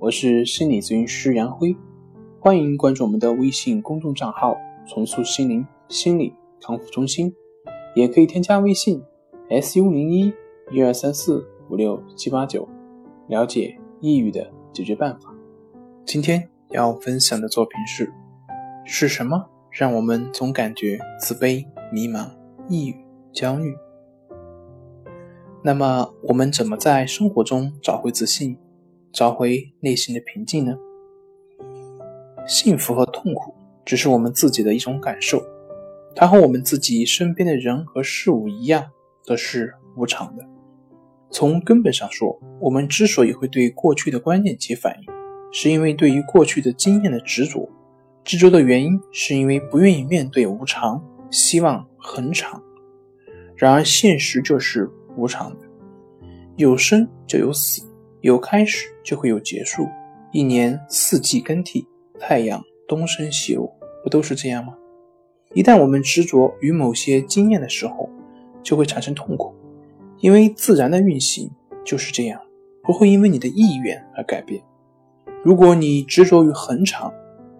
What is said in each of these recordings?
我是心理咨询师杨辉，欢迎关注我们的微信公众账号“重塑心灵心理康复中心”，也可以添加微信 “s u 零一一二三四五六七八九”，了解抑郁的解决办法。今天要分享的作品是：是什么让我们总感觉自卑、迷茫、抑郁、焦虑？那么，我们怎么在生活中找回自信？找回内心的平静呢？幸福和痛苦只是我们自己的一种感受，它和我们自己身边的人和事物一样，都是无常的。从根本上说，我们之所以会对过去的观念起反应，是因为对于过去的经验的执着。执着的原因是因为不愿意面对无常，希望恒常。然而现实就是无常的，有生就有死。有开始就会有结束，一年四季更替，太阳东升西落，不都是这样吗？一旦我们执着于某些经验的时候，就会产生痛苦，因为自然的运行就是这样，不会因为你的意愿而改变。如果你执着于恒常，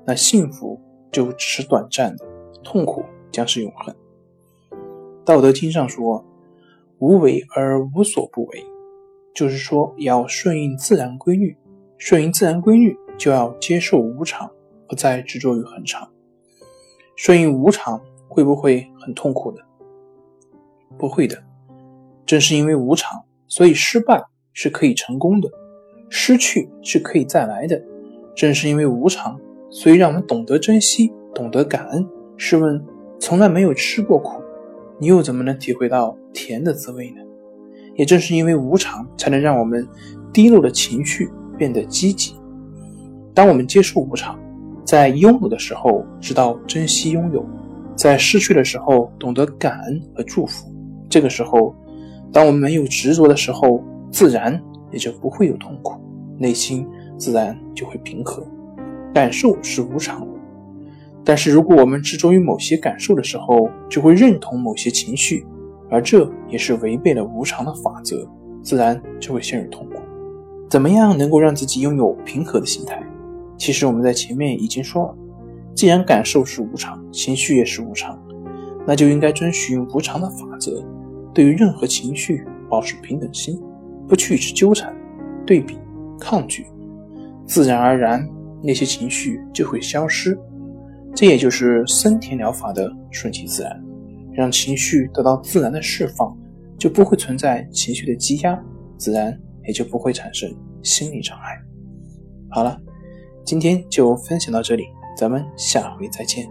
那幸福就只是短暂的，痛苦将是永恒。道德经上说：“无为而无所不为。”就是说，要顺应自然规律，顺应自然规律，就要接受无常，不再执着于恒常。顺应无常会不会很痛苦呢？不会的。正是因为无常，所以失败是可以成功的，失去是可以再来的。正是因为无常，所以让我们懂得珍惜，懂得感恩。试问，从来没有吃过苦，你又怎么能体会到甜的滋味呢？也正是因为无常，才能让我们低落的情绪变得积极。当我们接受无常，在拥有的时候知道珍惜拥有，在失去的时候懂得感恩和祝福。这个时候，当我们没有执着的时候，自然也就不会有痛苦，内心自然就会平和。感受是无常的，但是如果我们执着于某些感受的时候，就会认同某些情绪。而这也是违背了无常的法则，自然就会陷入痛苦。怎么样能够让自己拥有平和的心态？其实我们在前面已经说了，既然感受是无常，情绪也是无常，那就应该遵循无常的法则，对于任何情绪保持平等心，不去之纠缠、对比、抗拒，自然而然那些情绪就会消失。这也就是森田疗法的顺其自然。让情绪得到自然的释放，就不会存在情绪的积压，自然也就不会产生心理障碍。好了，今天就分享到这里，咱们下回再见。